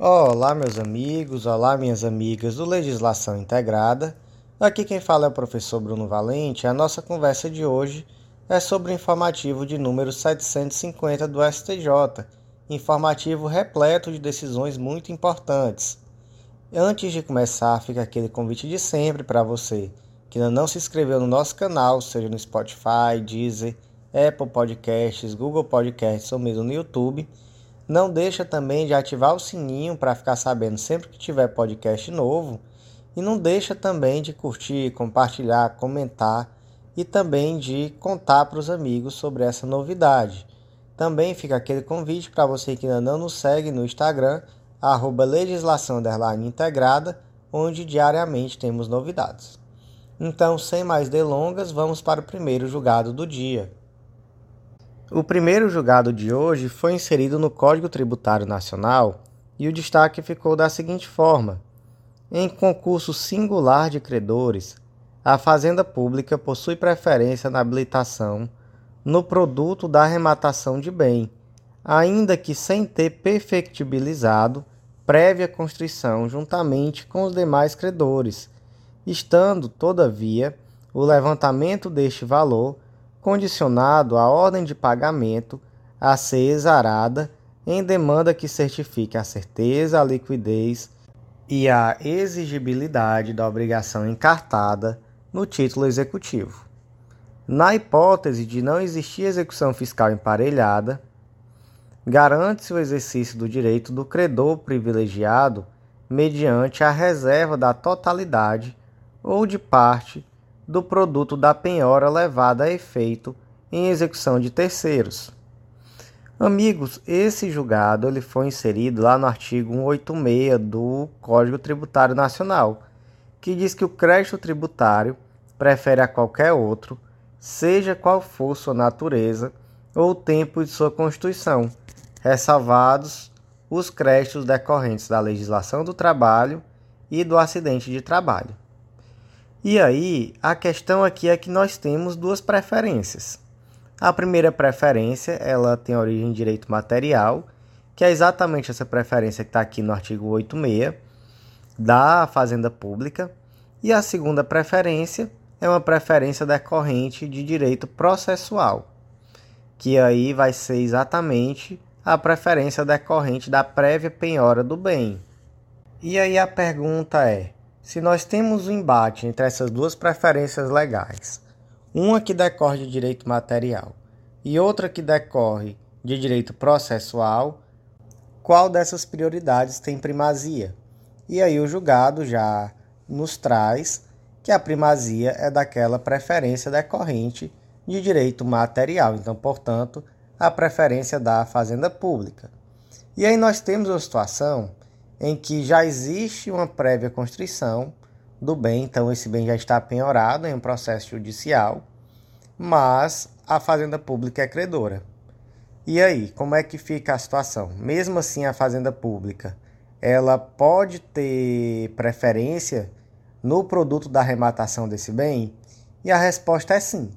Olá, meus amigos, olá, minhas amigas do Legislação Integrada. Aqui quem fala é o professor Bruno Valente. A nossa conversa de hoje é sobre o informativo de número 750 do STJ, informativo repleto de decisões muito importantes. Antes de começar, fica aquele convite de sempre para você que ainda não se inscreveu no nosso canal, seja no Spotify, Deezer, Apple Podcasts, Google Podcasts ou mesmo no YouTube não deixa também de ativar o sininho para ficar sabendo sempre que tiver podcast novo. E não deixa também de curtir, compartilhar, comentar e também de contar para os amigos sobre essa novidade. Também fica aquele convite para você que ainda não nos segue no Instagram, arroba legislação integrada, onde diariamente temos novidades. Então, sem mais delongas, vamos para o primeiro julgado do dia. O primeiro julgado de hoje foi inserido no Código Tributário Nacional e o destaque ficou da seguinte forma: em concurso singular de credores, a Fazenda Pública possui preferência na habilitação no produto da arrematação de bem, ainda que sem ter perfectibilizado prévia constrição juntamente com os demais credores, estando, todavia, o levantamento deste valor condicionado à ordem de pagamento a ser exarada em demanda que certifique a certeza, a liquidez e a exigibilidade da obrigação encartada no título executivo. Na hipótese de não existir execução fiscal emparelhada, garante-se o exercício do direito do credor privilegiado mediante a reserva da totalidade ou de parte do produto da penhora levada a efeito em execução de terceiros. Amigos, esse julgado ele foi inserido lá no artigo 186 do Código Tributário Nacional, que diz que o crédito tributário prefere a qualquer outro, seja qual for sua natureza ou o tempo de sua constituição, ressalvados os créditos decorrentes da legislação do trabalho e do acidente de trabalho. E aí, a questão aqui é que nós temos duas preferências. A primeira preferência, ela tem origem em direito material, que é exatamente essa preferência que está aqui no artigo 86 da Fazenda Pública. E a segunda preferência é uma preferência decorrente de direito processual, que aí vai ser exatamente a preferência decorrente da prévia penhora do bem. E aí a pergunta é: se nós temos um embate entre essas duas preferências legais, uma que decorre de direito material e outra que decorre de direito processual, qual dessas prioridades tem primazia? E aí o julgado já nos traz que a primazia é daquela preferência decorrente de direito material, então, portanto, a preferência da fazenda pública. E aí nós temos uma situação em que já existe uma prévia constrição do bem, então esse bem já está penhorado em um processo judicial, mas a fazenda pública é credora. E aí, como é que fica a situação? Mesmo assim, a fazenda pública, ela pode ter preferência no produto da arrematação desse bem? E a resposta é sim.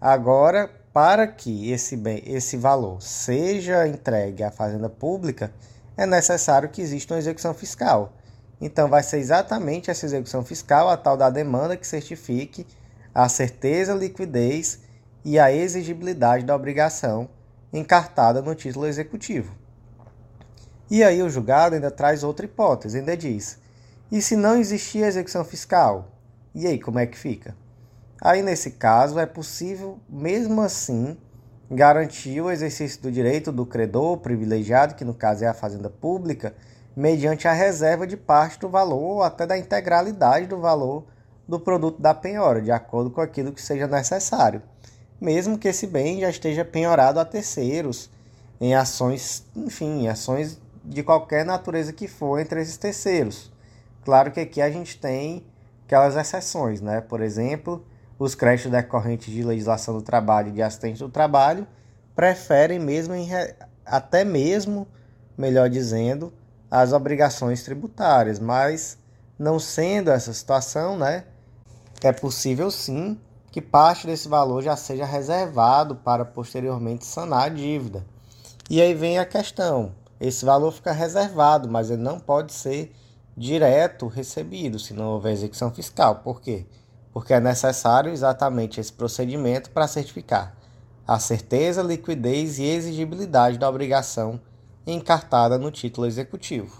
Agora, para que esse bem, esse valor seja entregue à fazenda pública, é necessário que exista uma execução fiscal. Então, vai ser exatamente essa execução fiscal, a tal da demanda, que certifique a certeza, liquidez e a exigibilidade da obrigação encartada no título executivo. E aí, o julgado ainda traz outra hipótese, ainda diz: e se não existir execução fiscal? E aí, como é que fica? Aí, nesse caso, é possível, mesmo assim, garantir o exercício do direito do credor privilegiado, que no caso é a fazenda pública, mediante a reserva de parte do valor ou até da integralidade do valor do produto da penhora, de acordo com aquilo que seja necessário, mesmo que esse bem já esteja penhorado a terceiros, em ações, enfim, em ações de qualquer natureza que for entre esses terceiros. Claro que aqui a gente tem aquelas exceções, né? Por exemplo, os créditos decorrentes de legislação do trabalho e de assistente do trabalho preferem mesmo até mesmo, melhor dizendo, as obrigações tributárias, mas não sendo essa situação, né, é possível sim que parte desse valor já seja reservado para posteriormente sanar a dívida. E aí vem a questão: esse valor fica reservado, mas ele não pode ser direto recebido se não houver execução fiscal. Por quê? Porque é necessário exatamente esse procedimento para certificar a certeza, liquidez e exigibilidade da obrigação encartada no título executivo.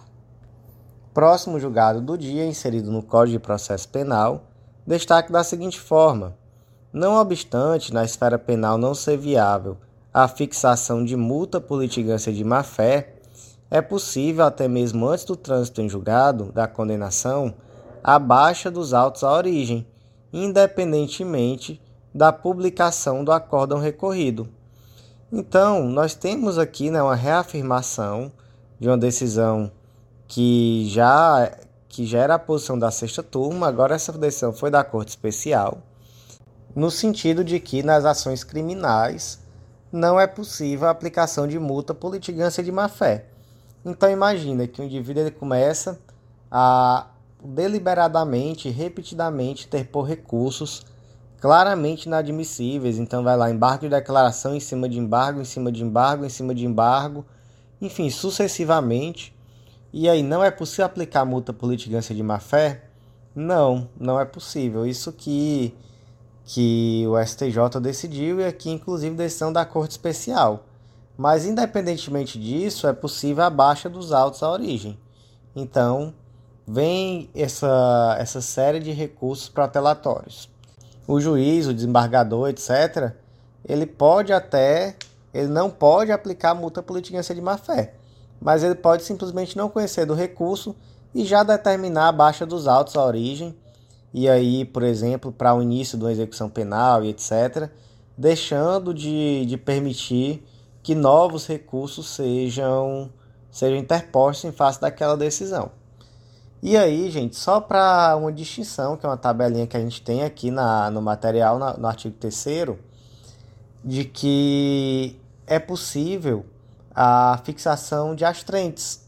Próximo julgado do dia, inserido no Código de Processo Penal, destaque da seguinte forma: não obstante, na esfera penal não ser viável a fixação de multa por litigância de má-fé, é possível, até mesmo antes do trânsito em julgado da condenação, a baixa dos autos à origem, independentemente da publicação do acórdão recorrido. Então, nós temos aqui né, uma reafirmação de uma decisão que já, que já era a posição da sexta turma, agora essa decisão foi da Corte Especial, no sentido de que nas ações criminais não é possível a aplicação de multa por litigância de má-fé. Então imagina que o indivíduo ele começa a deliberadamente, repetidamente ter por recursos claramente inadmissíveis. Então vai lá embargo de declaração em cima de embargo, em cima de embargo, em cima de embargo, enfim, sucessivamente. E aí não é possível aplicar multa por litigância de má fé? Não, não é possível. Isso que que o STJ decidiu e aqui inclusive decisão da Corte Especial. Mas independentemente disso, é possível a baixa dos autos à origem. Então, vem essa, essa série de recursos protelatórios. O juiz, o desembargador, etc., ele pode até, ele não pode aplicar multa por litigância de má-fé, mas ele pode simplesmente não conhecer do recurso e já determinar a baixa dos autos à origem e aí, por exemplo, para o início de uma execução penal e etc., deixando de, de permitir que novos recursos sejam, sejam interpostos em face daquela decisão. E aí, gente, só para uma distinção, que é uma tabelinha que a gente tem aqui na, no material, na, no artigo 3 de que é possível a fixação de astrentes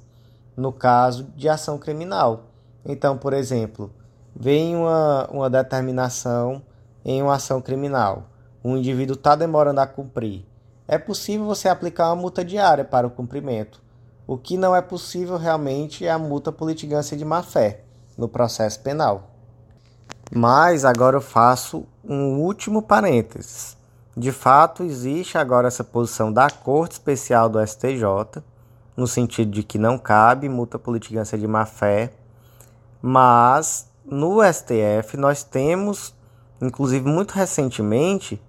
no caso de ação criminal. Então, por exemplo, vem uma, uma determinação em uma ação criminal, o indivíduo está demorando a cumprir, é possível você aplicar uma multa diária para o cumprimento. O que não é possível realmente é a multa por litigância de má-fé no processo penal. Mas agora eu faço um último parênteses. De fato, existe agora essa posição da Corte Especial do STJ, no sentido de que não cabe multa por litigância de má-fé, mas no STF nós temos, inclusive muito recentemente,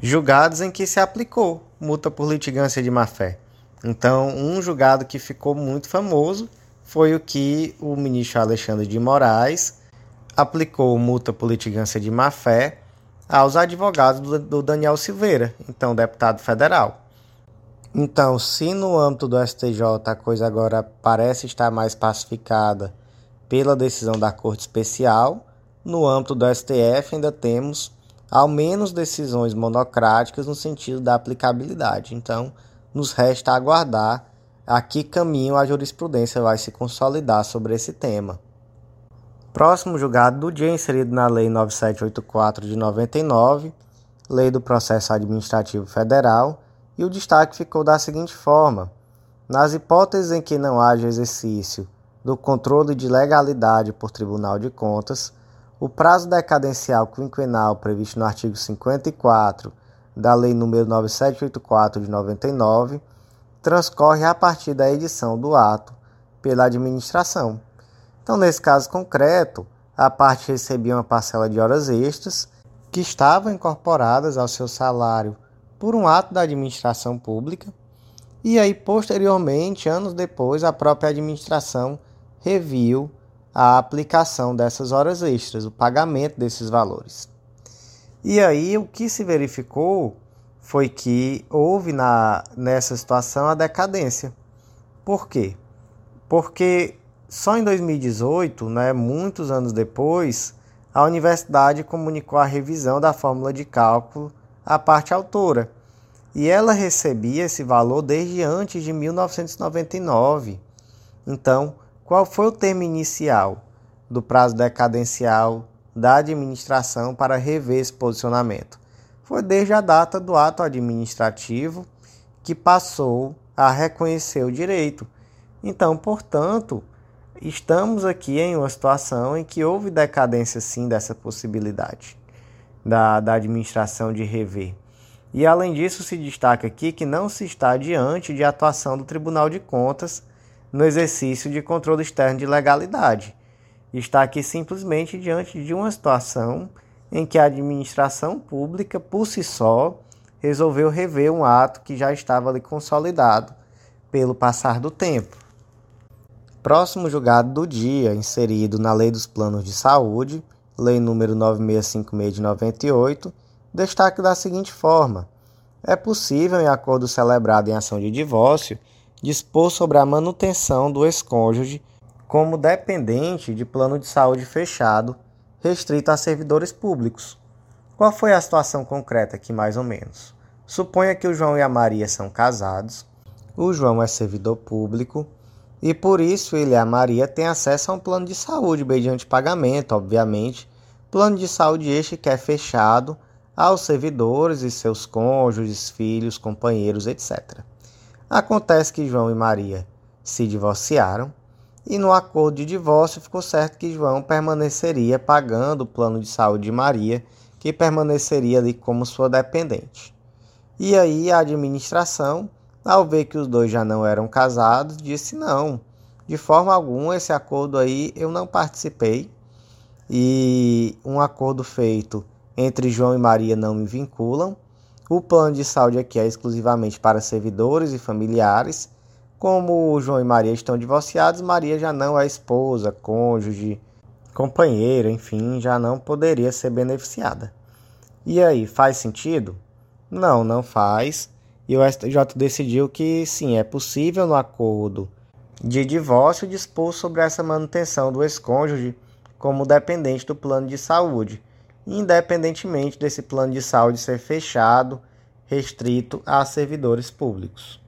julgados em que se aplicou multa por litigância de má-fé. Então, um julgado que ficou muito famoso foi o que o ministro Alexandre de Moraes aplicou multa por litigância de má-fé aos advogados do Daniel Silveira, então deputado federal. Então, se no âmbito do STJ a coisa agora parece estar mais pacificada pela decisão da Corte Especial, no âmbito do STF ainda temos ao menos decisões monocráticas no sentido da aplicabilidade. Então, nos resta aguardar a que caminho a jurisprudência vai se consolidar sobre esse tema. Próximo julgado do dia inserido na Lei 9784 de 99, Lei do Processo Administrativo Federal, e o destaque ficou da seguinte forma: nas hipóteses em que não haja exercício do controle de legalidade por Tribunal de Contas, o prazo decadencial quinquenal previsto no artigo 54 da Lei nº 9784 de 99 transcorre a partir da edição do ato pela administração. Então, nesse caso concreto, a parte recebia uma parcela de horas extras que estavam incorporadas ao seu salário por um ato da administração pública, e aí posteriormente, anos depois, a própria administração reviu a aplicação dessas horas extras, o pagamento desses valores. E aí o que se verificou foi que houve na, nessa situação a decadência. Por quê? Porque só em 2018, né, muitos anos depois, a universidade comunicou a revisão da fórmula de cálculo à parte autora. E ela recebia esse valor desde antes de 1999. Então, qual foi o termo inicial do prazo decadencial da administração para rever esse posicionamento? Foi desde a data do ato administrativo que passou a reconhecer o direito. Então, portanto, estamos aqui em uma situação em que houve decadência sim dessa possibilidade da, da administração de rever. E além disso, se destaca aqui que não se está diante de atuação do Tribunal de Contas no exercício de controle externo de legalidade. Está aqui simplesmente diante de uma situação em que a administração pública, por si só, resolveu rever um ato que já estava ali consolidado pelo passar do tempo. Próximo julgado do dia, inserido na Lei dos Planos de Saúde, Lei número 9656 de 98, destaque da seguinte forma: é possível, em acordo celebrado em ação de divórcio, dispor sobre a manutenção do ex-cônjuge como dependente de plano de saúde fechado, restrito a servidores públicos. Qual foi a situação concreta aqui, mais ou menos? Suponha que o João e a Maria são casados, o João é servidor público e por isso ele e a Maria têm acesso a um plano de saúde mediante pagamento, obviamente. Plano de saúde este que é fechado aos servidores e seus cônjuges, filhos, companheiros, etc. Acontece que João e Maria se divorciaram e no acordo de divórcio ficou certo que João permaneceria pagando o plano de saúde de Maria, que permaneceria ali como sua dependente. E aí a administração ao ver que os dois já não eram casados, disse não, de forma alguma esse acordo aí eu não participei e um acordo feito entre João e Maria não me vinculam. O plano de saúde aqui é exclusivamente para servidores e familiares. Como João e Maria estão divorciados, Maria já não é esposa, cônjuge, companheira, enfim, já não poderia ser beneficiada. E aí, faz sentido? Não, não faz e o STJ decidiu que sim, é possível no acordo de divórcio dispor sobre essa manutenção do ex-cônjuge como dependente do plano de saúde, independentemente desse plano de saúde ser fechado, restrito a servidores públicos.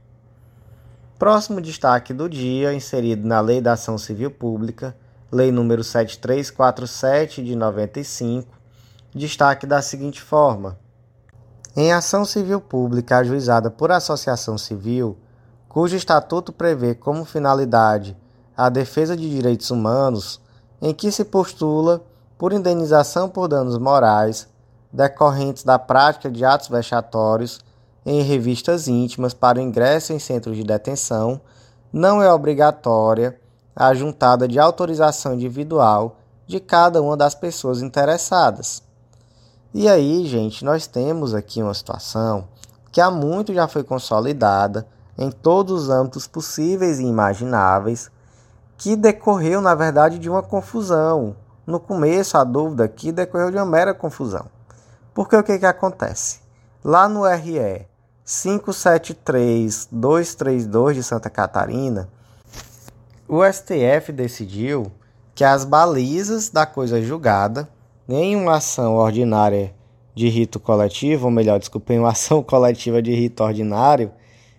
Próximo destaque do dia, inserido na Lei da Ação Civil Pública, Lei número 7347 de 95, destaque da seguinte forma: em ação civil pública ajuizada por associação civil, cujo estatuto prevê como finalidade a defesa de direitos humanos, em que se postula por indenização por danos morais decorrentes da prática de atos vexatórios em revistas íntimas para o ingresso em centros de detenção, não é obrigatória a juntada de autorização individual de cada uma das pessoas interessadas. E aí, gente, nós temos aqui uma situação que há muito já foi consolidada em todos os âmbitos possíveis e imagináveis, que decorreu, na verdade, de uma confusão. No começo, a dúvida aqui decorreu de uma mera confusão. Porque o que, que acontece? Lá no RE 573232 de Santa Catarina, o STF decidiu que as balizas da coisa julgada em uma ação ordinária de rito coletivo, ou melhor, desculpa, em uma ação coletiva de rito ordinário,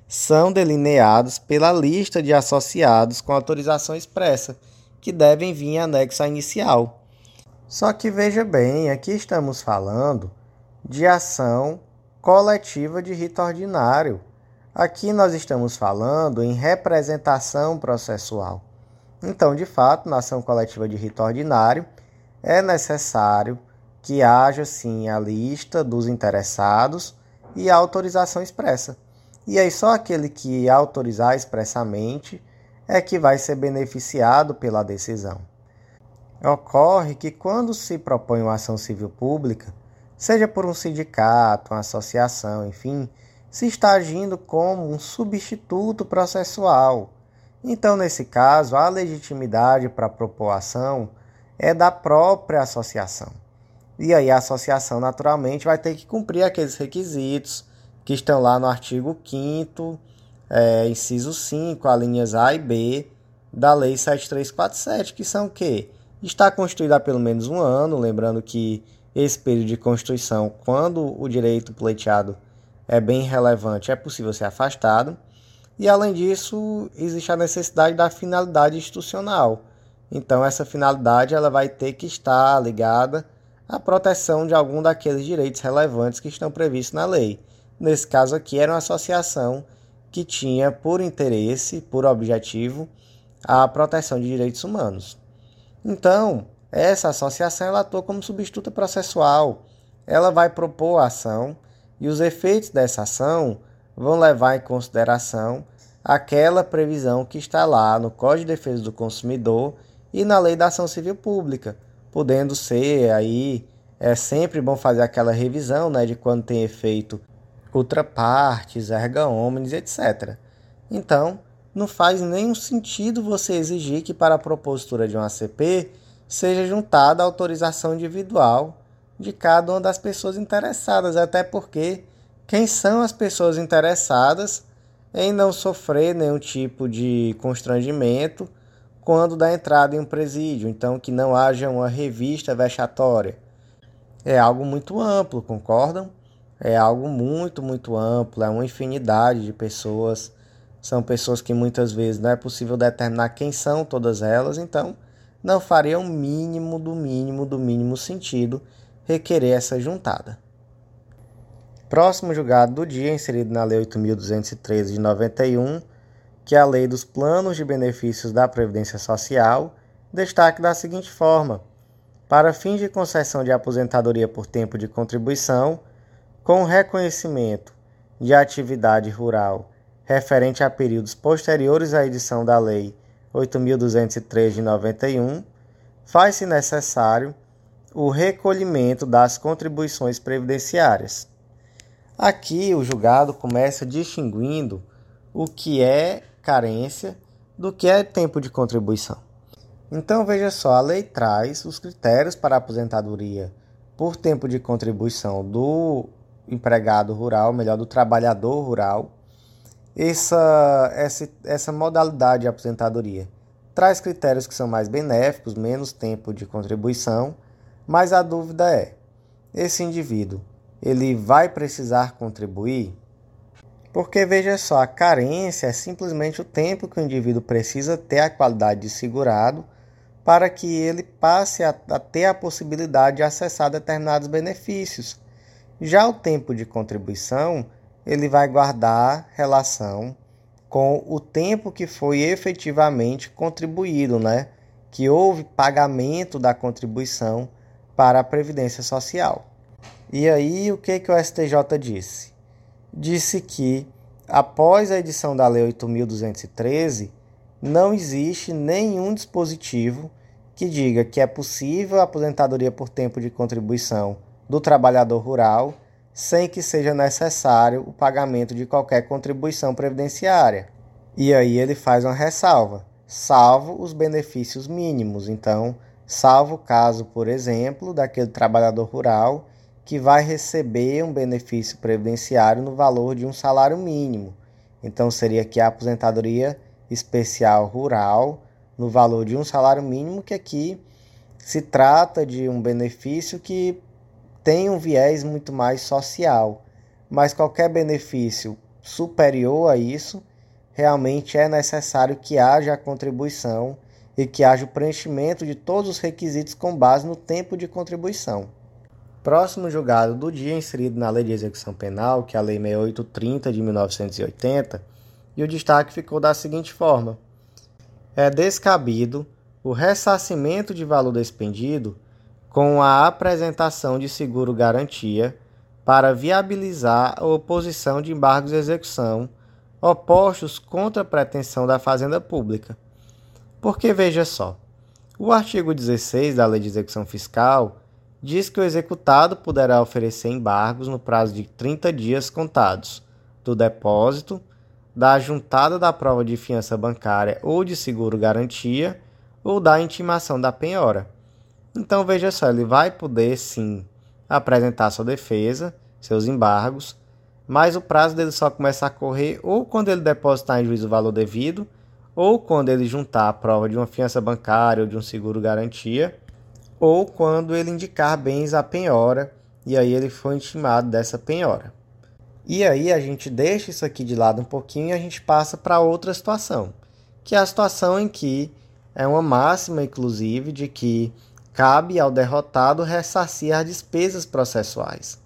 são delineados pela lista de associados com autorização expressa, que devem vir em anexo à inicial. Só que veja bem, aqui estamos falando de ação coletiva de rito ordinário. Aqui nós estamos falando em representação processual. Então, de fato, na ação coletiva de rito ordinário, é necessário que haja sim a lista dos interessados e a autorização expressa. E aí só aquele que autorizar expressamente é que vai ser beneficiado pela decisão. Ocorre que quando se propõe uma ação civil pública, seja por um sindicato, uma associação, enfim, se está agindo como um substituto processual. Então, nesse caso, a legitimidade para propor ação é da própria associação. E aí a associação naturalmente vai ter que cumprir aqueles requisitos que estão lá no artigo 5 é, inciso 5, alíneas A e B da Lei 7347, que são o quê? Está constituída há pelo menos um ano, lembrando que esse período de constituição, quando o direito pleiteado é bem relevante, é possível ser afastado. E além disso, existe a necessidade da finalidade institucional, então essa finalidade ela vai ter que estar ligada à proteção de algum daqueles direitos relevantes que estão previstos na lei. Nesse caso aqui era uma associação que tinha por interesse, por objetivo, à proteção de direitos humanos. Então, essa associação ela atua como substituta processual. Ela vai propor a ação e os efeitos dessa ação vão levar em consideração aquela previsão que está lá no Código de Defesa do Consumidor e na Lei da Ação Civil Pública, podendo ser aí é sempre bom fazer aquela revisão, né, de quando tem efeito ultrapartes, erga omnes, etc. Então, não faz nenhum sentido você exigir que para a propositura de um ACP seja juntada a autorização individual de cada uma das pessoas interessadas, até porque quem são as pessoas interessadas em não sofrer nenhum tipo de constrangimento quando dá entrada em um presídio, então que não haja uma revista vexatória. É algo muito amplo, concordam? É algo muito, muito amplo, é uma infinidade de pessoas. São pessoas que muitas vezes não é possível determinar quem são todas elas, então não faria o mínimo do mínimo do mínimo sentido requerer essa juntada. Próximo julgado do dia, inserido na Lei 8.213 de 91, que é a Lei dos Planos de Benefícios da Previdência Social, destaque da seguinte forma: para fins de concessão de aposentadoria por tempo de contribuição, com reconhecimento de atividade rural referente a períodos posteriores à edição da Lei 8.203 de 91, faz-se necessário o recolhimento das contribuições previdenciárias. Aqui o julgado começa distinguindo o que é carência do que é tempo de contribuição. Então veja só, a lei traz os critérios para a aposentadoria por tempo de contribuição do empregado rural, melhor, do trabalhador rural. Essa, essa, essa modalidade de aposentadoria traz critérios que são mais benéficos, menos tempo de contribuição, mas a dúvida é: esse indivíduo ele vai precisar contribuir? Porque veja só, a carência é simplesmente o tempo que o indivíduo precisa ter a qualidade de segurado para que ele passe a, a ter a possibilidade de acessar determinados benefícios. Já o tempo de contribuição, ele vai guardar relação com o tempo que foi efetivamente contribuído, né? Que houve pagamento da contribuição para a previdência social. E aí, o que, que o STJ disse? Disse que, após a edição da Lei 8.213, não existe nenhum dispositivo que diga que é possível a aposentadoria por tempo de contribuição do trabalhador rural sem que seja necessário o pagamento de qualquer contribuição previdenciária. E aí ele faz uma ressalva, salvo os benefícios mínimos. Então, salvo o caso, por exemplo, daquele trabalhador rural que vai receber um benefício previdenciário no valor de um salário mínimo. Então seria aqui a aposentadoria especial rural no valor de um salário mínimo, que aqui se trata de um benefício que tem um viés muito mais social. Mas qualquer benefício superior a isso, realmente é necessário que haja a contribuição e que haja o preenchimento de todos os requisitos com base no tempo de contribuição. Próximo julgado do dia inserido na Lei de Execução Penal, que é a Lei 6830 de 1980, e o destaque ficou da seguinte forma: é descabido o ressarcimento de valor despendido com a apresentação de seguro garantia para viabilizar a oposição de embargos de execução opostos contra a pretensão da Fazenda Pública. Porque veja só, o artigo 16 da Lei de Execução Fiscal diz que o executado poderá oferecer embargos no prazo de 30 dias contados do depósito, da juntada da prova de fiança bancária ou de seguro garantia ou da intimação da penhora. Então veja só, ele vai poder sim apresentar sua defesa, seus embargos, mas o prazo dele só começa a correr ou quando ele depositar em juízo o valor devido, ou quando ele juntar a prova de uma fiança bancária ou de um seguro garantia, ou quando ele indicar bens à penhora e aí ele foi intimado dessa penhora. E aí a gente deixa isso aqui de lado um pouquinho e a gente passa para outra situação, que é a situação em que é uma máxima, inclusive, de que cabe ao derrotado ressarcir as despesas processuais.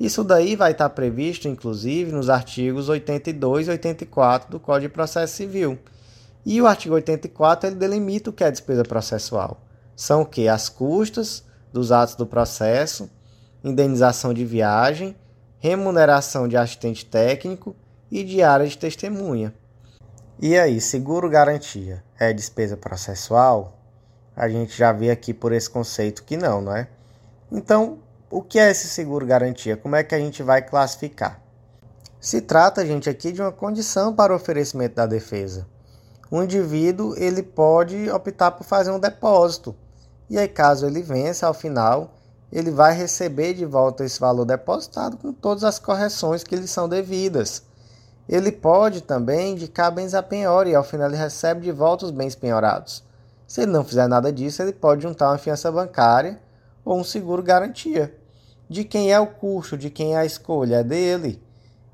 Isso daí vai estar previsto, inclusive, nos artigos 82 e 84 do Código de Processo Civil. E o artigo 84 ele delimita o que é despesa processual. São o que? As custas dos atos do processo, indenização de viagem, remuneração de assistente técnico e diária de testemunha. E aí, seguro garantia é despesa processual? A gente já vê aqui por esse conceito que não, não é? Então, o que é esse seguro garantia? Como é que a gente vai classificar? Se trata, gente, aqui de uma condição para o oferecimento da defesa. O indivíduo ele pode optar por fazer um depósito. E aí, caso ele vença, ao final, ele vai receber de volta esse valor depositado com todas as correções que lhe são devidas. Ele pode também indicar bens a penhora e ao final ele recebe de volta os bens penhorados. Se ele não fizer nada disso, ele pode juntar uma fiança bancária ou um seguro garantia. De quem é o custo, de quem é a escolha, é dele.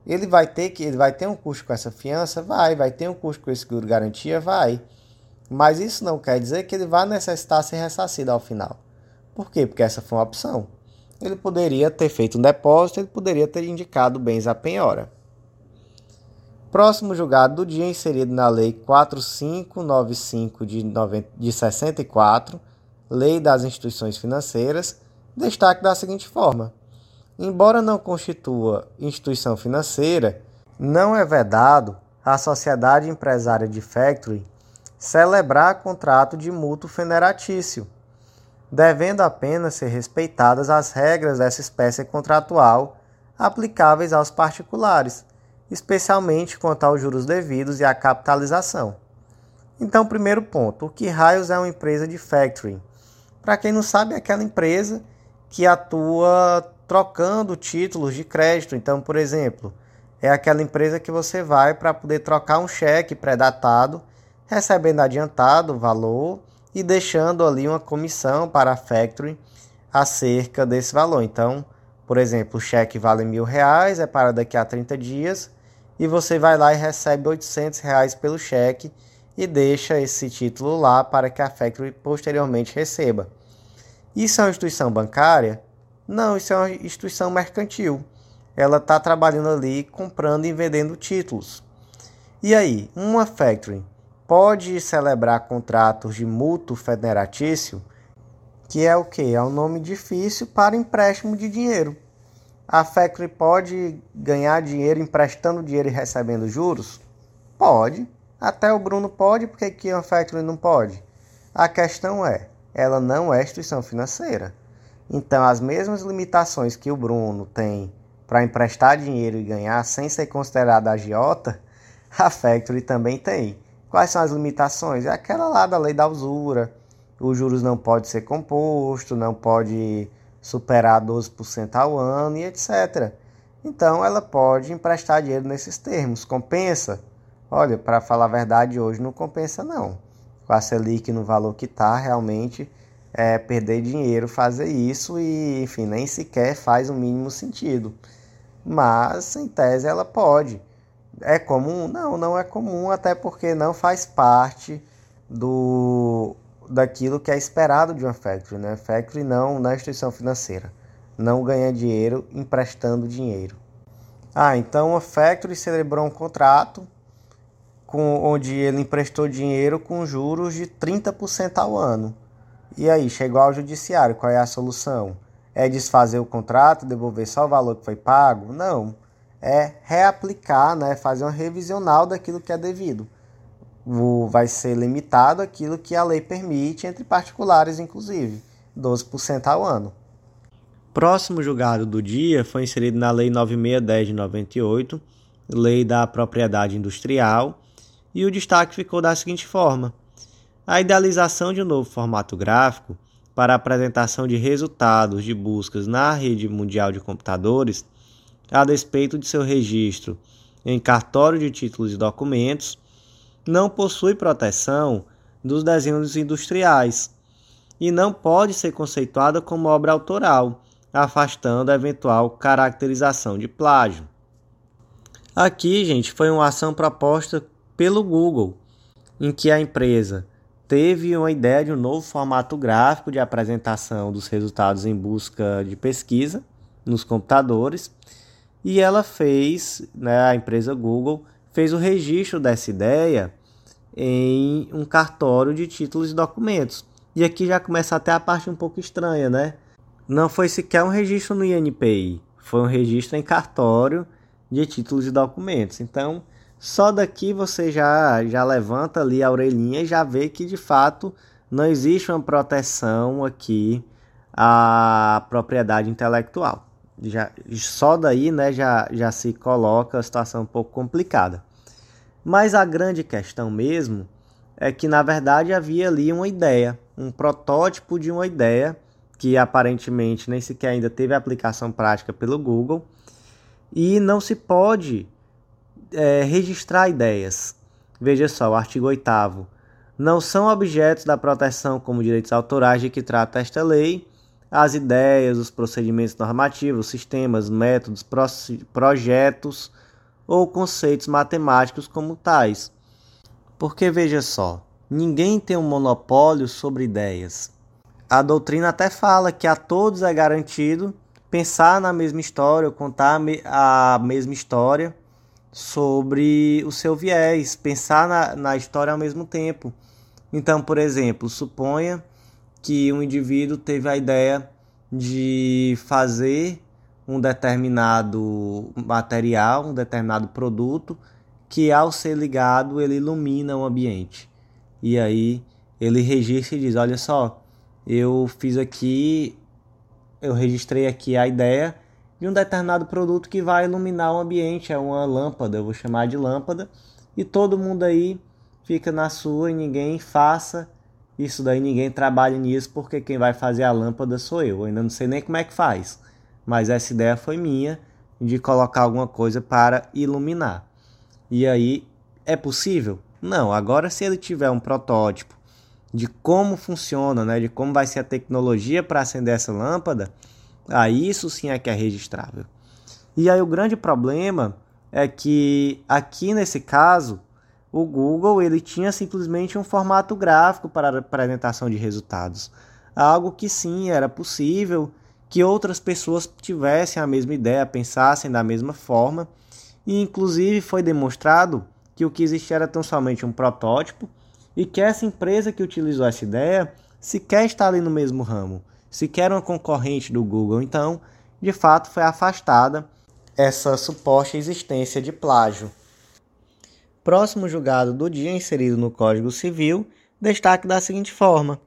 Ele vai ter que ele vai ter um custo com essa fiança, vai, vai ter um custo com esse seguro garantia, vai. Mas isso não quer dizer que ele vai necessitar ser ressarcido ao final. Por quê? Porque essa foi uma opção. Ele poderia ter feito um depósito, ele poderia ter indicado bens a penhora. Próximo julgado do dia inserido na Lei 4595 de, 90, de 64, Lei das Instituições Financeiras, destaque da seguinte forma: Embora não constitua instituição financeira, não é vedado à sociedade empresária de factory celebrar contrato de mútuo federatício, devendo apenas ser respeitadas as regras dessa espécie contratual aplicáveis aos particulares especialmente quanto aos juros devidos e à capitalização. Então, primeiro ponto, o que raios é uma empresa de factoring? Para quem não sabe, é aquela empresa que atua trocando títulos de crédito. Então, por exemplo, é aquela empresa que você vai para poder trocar um cheque pré-datado, recebendo adiantado o valor e deixando ali uma comissão para a factory acerca desse valor. Então, por exemplo, o cheque vale mil reais, é para daqui a 30 dias, e você vai lá e recebe 800 reais pelo cheque e deixa esse título lá para que a Factory posteriormente receba. Isso é uma instituição bancária? Não, isso é uma instituição mercantil. Ela está trabalhando ali comprando e vendendo títulos. E aí, uma Factory pode celebrar contratos de mútuo federatício, que é o que? É um nome difícil para empréstimo de dinheiro. A Factory pode ganhar dinheiro emprestando dinheiro e recebendo juros? Pode. Até o Bruno pode, porque que a Factory não pode? A questão é, ela não é instituição financeira. Então, as mesmas limitações que o Bruno tem para emprestar dinheiro e ganhar sem ser considerada agiota, a Factory também tem. Quais são as limitações? É aquela lá da lei da usura. Os juros não pode ser composto, não pode superar 12% ao ano e etc. Então ela pode emprestar dinheiro nesses termos. Compensa? Olha, para falar a verdade, hoje não compensa não. Com a Selic no valor que está, realmente é perder dinheiro fazer isso e, enfim, nem sequer faz o mínimo sentido. Mas, em tese, ela pode. É comum? Não, não é comum, até porque não faz parte do, daquilo que é esperado de uma factory. Né? Factory não na instituição financeira. Não ganha dinheiro emprestando dinheiro. Ah, então a factory celebrou um contrato com, onde ele emprestou dinheiro com juros de 30% ao ano. E aí, chegou ao judiciário, qual é a solução? É desfazer o contrato, devolver só o valor que foi pago? Não. É reaplicar, né? fazer uma revisional daquilo que é devido vai ser limitado aquilo que a lei permite, entre particulares, inclusive, 12% ao ano. Próximo julgado do dia foi inserido na Lei 9610 de 98, Lei da Propriedade Industrial, e o destaque ficou da seguinte forma: a idealização de um novo formato gráfico para a apresentação de resultados de buscas na rede mundial de computadores, a despeito de seu registro em cartório de títulos e documentos, não possui proteção dos desenhos industriais e não pode ser conceituada como obra autoral, afastando a eventual caracterização de plágio. Aqui, gente, foi uma ação proposta pelo Google, em que a empresa teve uma ideia de um novo formato gráfico de apresentação dos resultados em busca de pesquisa nos computadores e ela fez, né, a empresa Google fez o registro dessa ideia em um cartório de títulos e documentos. E aqui já começa até a parte um pouco estranha, né? Não foi sequer um registro no INPI, foi um registro em cartório de títulos e documentos. Então, só daqui você já, já levanta ali a orelhinha e já vê que de fato não existe uma proteção aqui à propriedade intelectual. Já, só daí né, já, já se coloca a situação um pouco complicada. Mas a grande questão mesmo é que na verdade havia ali uma ideia, um protótipo de uma ideia que aparentemente nem sequer ainda teve aplicação prática pelo Google e não se pode é, registrar ideias. Veja só, o artigo 8 não são objetos da proteção como direitos autorais de que trata esta lei as ideias, os procedimentos normativos, sistemas, métodos, projetos ou conceitos matemáticos como tais. Porque veja só, ninguém tem um monopólio sobre ideias. A doutrina até fala que a todos é garantido pensar na mesma história, ou contar a mesma história sobre o seu viés, pensar na, na história ao mesmo tempo. Então, por exemplo, suponha que um indivíduo teve a ideia de fazer um determinado material, um determinado produto, que ao ser ligado ele ilumina o ambiente. E aí ele registra e diz: Olha só, eu fiz aqui, eu registrei aqui a ideia de um determinado produto que vai iluminar o ambiente, é uma lâmpada, eu vou chamar de lâmpada, e todo mundo aí fica na sua e ninguém faça isso daí, ninguém trabalha nisso porque quem vai fazer a lâmpada sou eu. eu ainda não sei nem como é que faz, mas essa ideia foi minha de colocar alguma coisa para iluminar. E aí é possível? Não, agora se ele tiver um protótipo de como funciona, né, de como vai ser a tecnologia para acender essa lâmpada, aí isso sim é que é registrável. E aí o grande problema é que aqui nesse caso o Google ele tinha simplesmente um formato gráfico para apresentação de resultados, algo que sim era possível que outras pessoas tivessem a mesma ideia, pensassem da mesma forma, e inclusive foi demonstrado que o que existia era tão somente um protótipo e que essa empresa que utilizou essa ideia sequer está ali no mesmo ramo, sequer uma concorrente do Google, então, de fato, foi afastada essa suposta existência de plágio. Próximo julgado do dia inserido no Código Civil destaque da seguinte forma: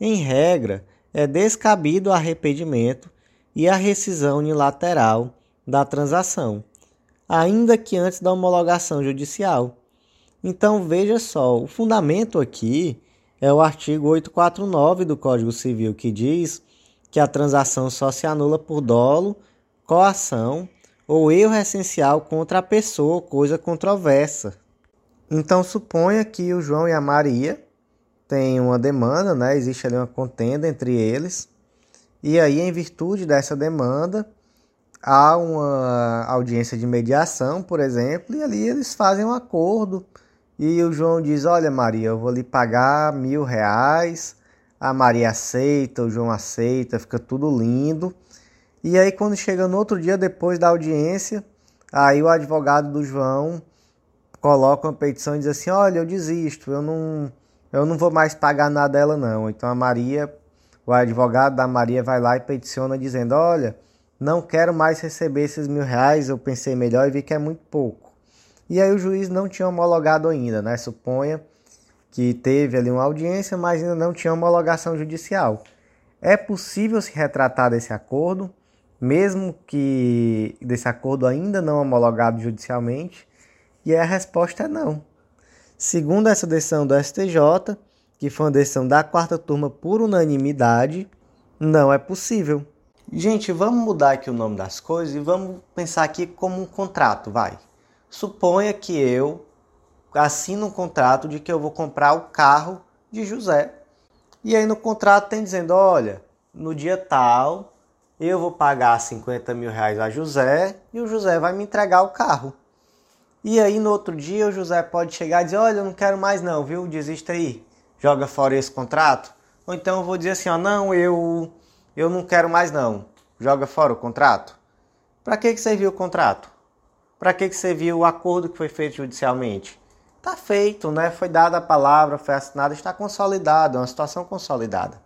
em regra, é descabido o arrependimento e a rescisão unilateral da transação, ainda que antes da homologação judicial. Então veja só, o fundamento aqui é o artigo 849 do Código Civil que diz que a transação só se anula por dolo, coação ou erro essencial contra a pessoa coisa controversa. Então suponha que o João e a Maria têm uma demanda, né? Existe ali uma contenda entre eles. E aí, em virtude dessa demanda, há uma audiência de mediação, por exemplo, e ali eles fazem um acordo. E o João diz: Olha, Maria, eu vou lhe pagar mil reais. A Maria aceita, o João aceita, fica tudo lindo. E aí, quando chega no outro dia, depois da audiência, aí o advogado do João coloca uma petição e diz assim: Olha, eu desisto, eu não, eu não vou mais pagar nada dela, não. Então a Maria, o advogado da Maria vai lá e peticiona dizendo: Olha, não quero mais receber esses mil reais, eu pensei melhor e vi que é muito pouco. E aí o juiz não tinha homologado ainda, né? Suponha que teve ali uma audiência, mas ainda não tinha homologação judicial. É possível se retratar desse acordo, mesmo que desse acordo ainda não homologado judicialmente, e a resposta é não. Segundo essa decisão do STJ, que foi uma decisão da quarta turma por unanimidade, não é possível. Gente, vamos mudar aqui o nome das coisas e vamos pensar aqui como um contrato, vai. Suponha que eu assino um contrato de que eu vou comprar o carro de José. E aí no contrato tem dizendo, olha, no dia tal eu vou pagar 50 mil reais a José e o José vai me entregar o carro. E aí no outro dia o José pode chegar e dizer, olha, eu não quero mais não, viu? Desista aí, joga fora esse contrato. Ou então eu vou dizer assim, ó, não, eu eu não quero mais não, joga fora o contrato. Para que que serviu o contrato? Para que que serviu o acordo que foi feito judicialmente? está feito, né? Foi dada a palavra, foi assinada, está consolidado, é uma situação consolidada.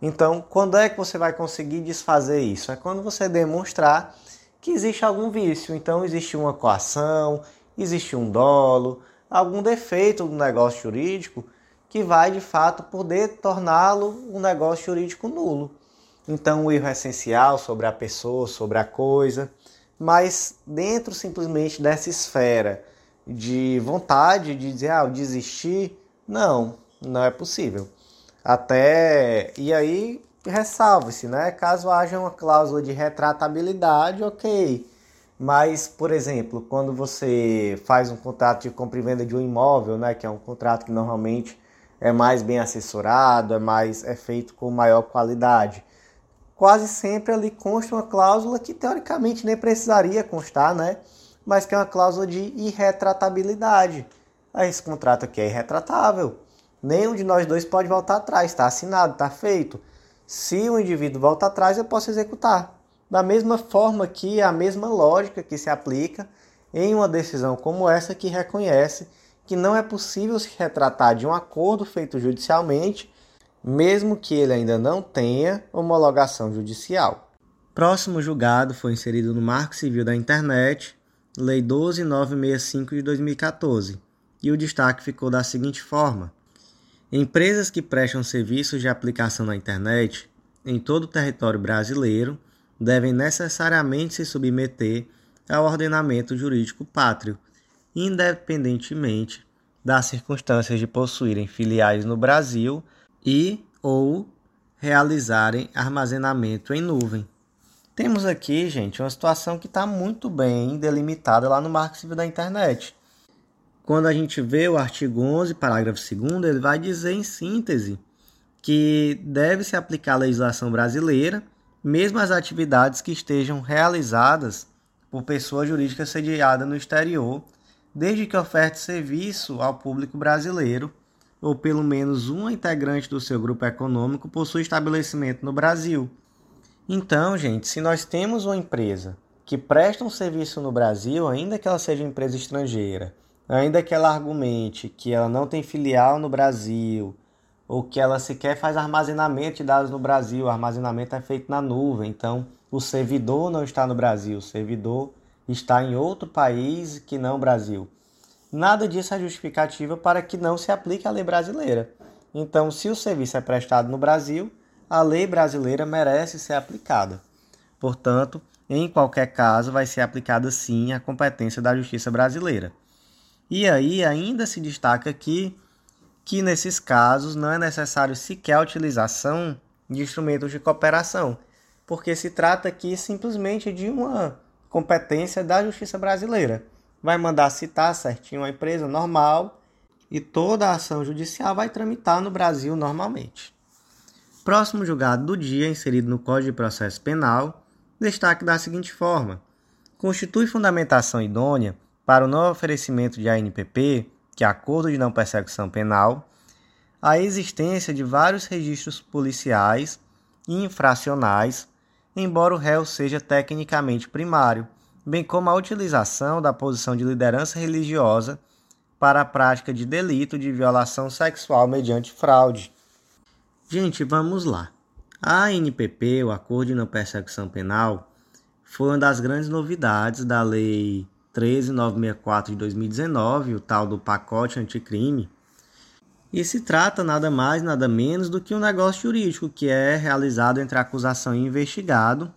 Então, quando é que você vai conseguir desfazer isso? É quando você demonstrar que existe algum vício. Então, existe uma coação, existe um dolo, algum defeito do negócio jurídico que vai de fato poder torná-lo um negócio jurídico nulo. Então, o erro é essencial sobre a pessoa, sobre a coisa, mas dentro simplesmente dessa esfera de vontade de dizer, ah, desistir, não, não é possível. Até e aí ressalve-se, né? Caso haja uma cláusula de retratabilidade, ok. Mas, por exemplo, quando você faz um contrato de compra e venda de um imóvel, né, que é um contrato que normalmente é mais bem assessorado, é mais é feito com maior qualidade. Quase sempre ali consta uma cláusula que teoricamente nem precisaria constar, né? Mas que é uma cláusula de irretratabilidade. Aí esse contrato aqui é irretratável. Nenhum de nós dois pode voltar atrás, está assinado, está feito. Se o indivíduo volta atrás, eu posso executar. Da mesma forma que a mesma lógica que se aplica em uma decisão como essa que reconhece que não é possível se retratar de um acordo feito judicialmente, mesmo que ele ainda não tenha homologação judicial. Próximo julgado foi inserido no Marco Civil da Internet, Lei 12965 de 2014, e o destaque ficou da seguinte forma: Empresas que prestam serviços de aplicação na internet em todo o território brasileiro devem necessariamente se submeter ao ordenamento jurídico pátrio independentemente das circunstâncias de possuírem filiais no Brasil e ou realizarem armazenamento em nuvem. Temos aqui, gente, uma situação que está muito bem delimitada lá no Marco Civil da Internet. Quando a gente vê o artigo 11, parágrafo 2, ele vai dizer em síntese que deve se aplicar a legislação brasileira, mesmo as atividades que estejam realizadas por pessoa jurídica sediada no exterior desde que oferte serviço ao público brasileiro, ou pelo menos uma integrante do seu grupo econômico possui estabelecimento no Brasil. Então, gente, se nós temos uma empresa que presta um serviço no Brasil, ainda que ela seja empresa estrangeira, ainda que ela argumente que ela não tem filial no Brasil, ou que ela sequer faz armazenamento de dados no Brasil, o armazenamento é feito na nuvem, então o servidor não está no Brasil, o servidor está em outro país que não o Brasil. Nada disso é justificativa para que não se aplique a lei brasileira. Então, se o serviço é prestado no Brasil, a lei brasileira merece ser aplicada. Portanto, em qualquer caso, vai ser aplicada sim a competência da justiça brasileira. E aí ainda se destaca aqui que nesses casos não é necessário sequer a utilização de instrumentos de cooperação, porque se trata aqui simplesmente de uma competência da justiça brasileira. Vai mandar citar certinho a empresa normal e toda a ação judicial vai tramitar no Brasil normalmente. Próximo julgado do dia, inserido no Código de Processo Penal, destaque da seguinte forma: constitui fundamentação idônea para o não oferecimento de ANPP, que é Acordo de Não Persecução Penal, a existência de vários registros policiais e infracionais embora o réu seja tecnicamente primário, bem como a utilização da posição de liderança religiosa para a prática de delito de violação sexual mediante fraude. Gente, vamos lá. A ANPP, o Acordo de Não Persecução Penal, foi uma das grandes novidades da Lei 13964 de 2019, o tal do pacote anticrime, e se trata nada mais, nada menos do que um negócio jurídico que é realizado entre acusação e investigado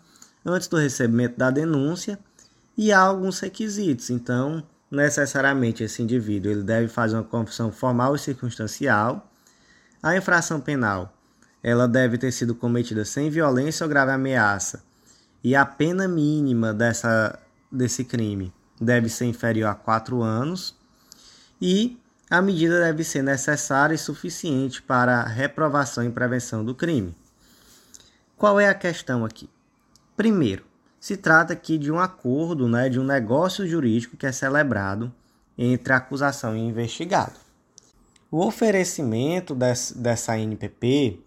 antes do recebimento da denúncia e há alguns requisitos. Então, necessariamente esse indivíduo ele deve fazer uma confissão formal e circunstancial. A infração penal ela deve ter sido cometida sem violência ou grave ameaça e a pena mínima dessa, desse crime deve ser inferior a quatro anos e a medida deve ser necessária e suficiente para reprovação e prevenção do crime. Qual é a questão aqui? Primeiro, se trata aqui de um acordo, né, de um negócio jurídico que é celebrado entre acusação e investigado. O oferecimento desse, dessa NPP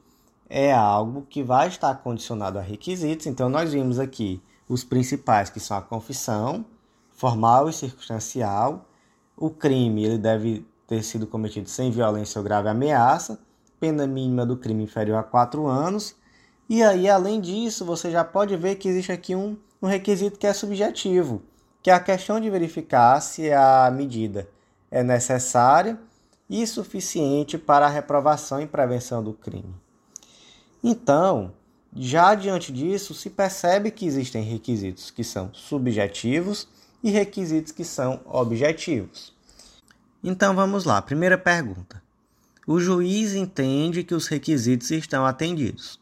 é algo que vai estar condicionado a requisitos, então nós vimos aqui os principais, que são a confissão formal e circunstancial. O crime ele deve ter sido cometido sem violência ou grave ameaça, pena mínima do crime inferior a 4 anos. E aí, além disso, você já pode ver que existe aqui um, um requisito que é subjetivo, que é a questão de verificar se a medida é necessária e suficiente para a reprovação e prevenção do crime. Então, já diante disso, se percebe que existem requisitos que são subjetivos e requisitos que são objetivos. Então vamos lá, primeira pergunta. O juiz entende que os requisitos estão atendidos.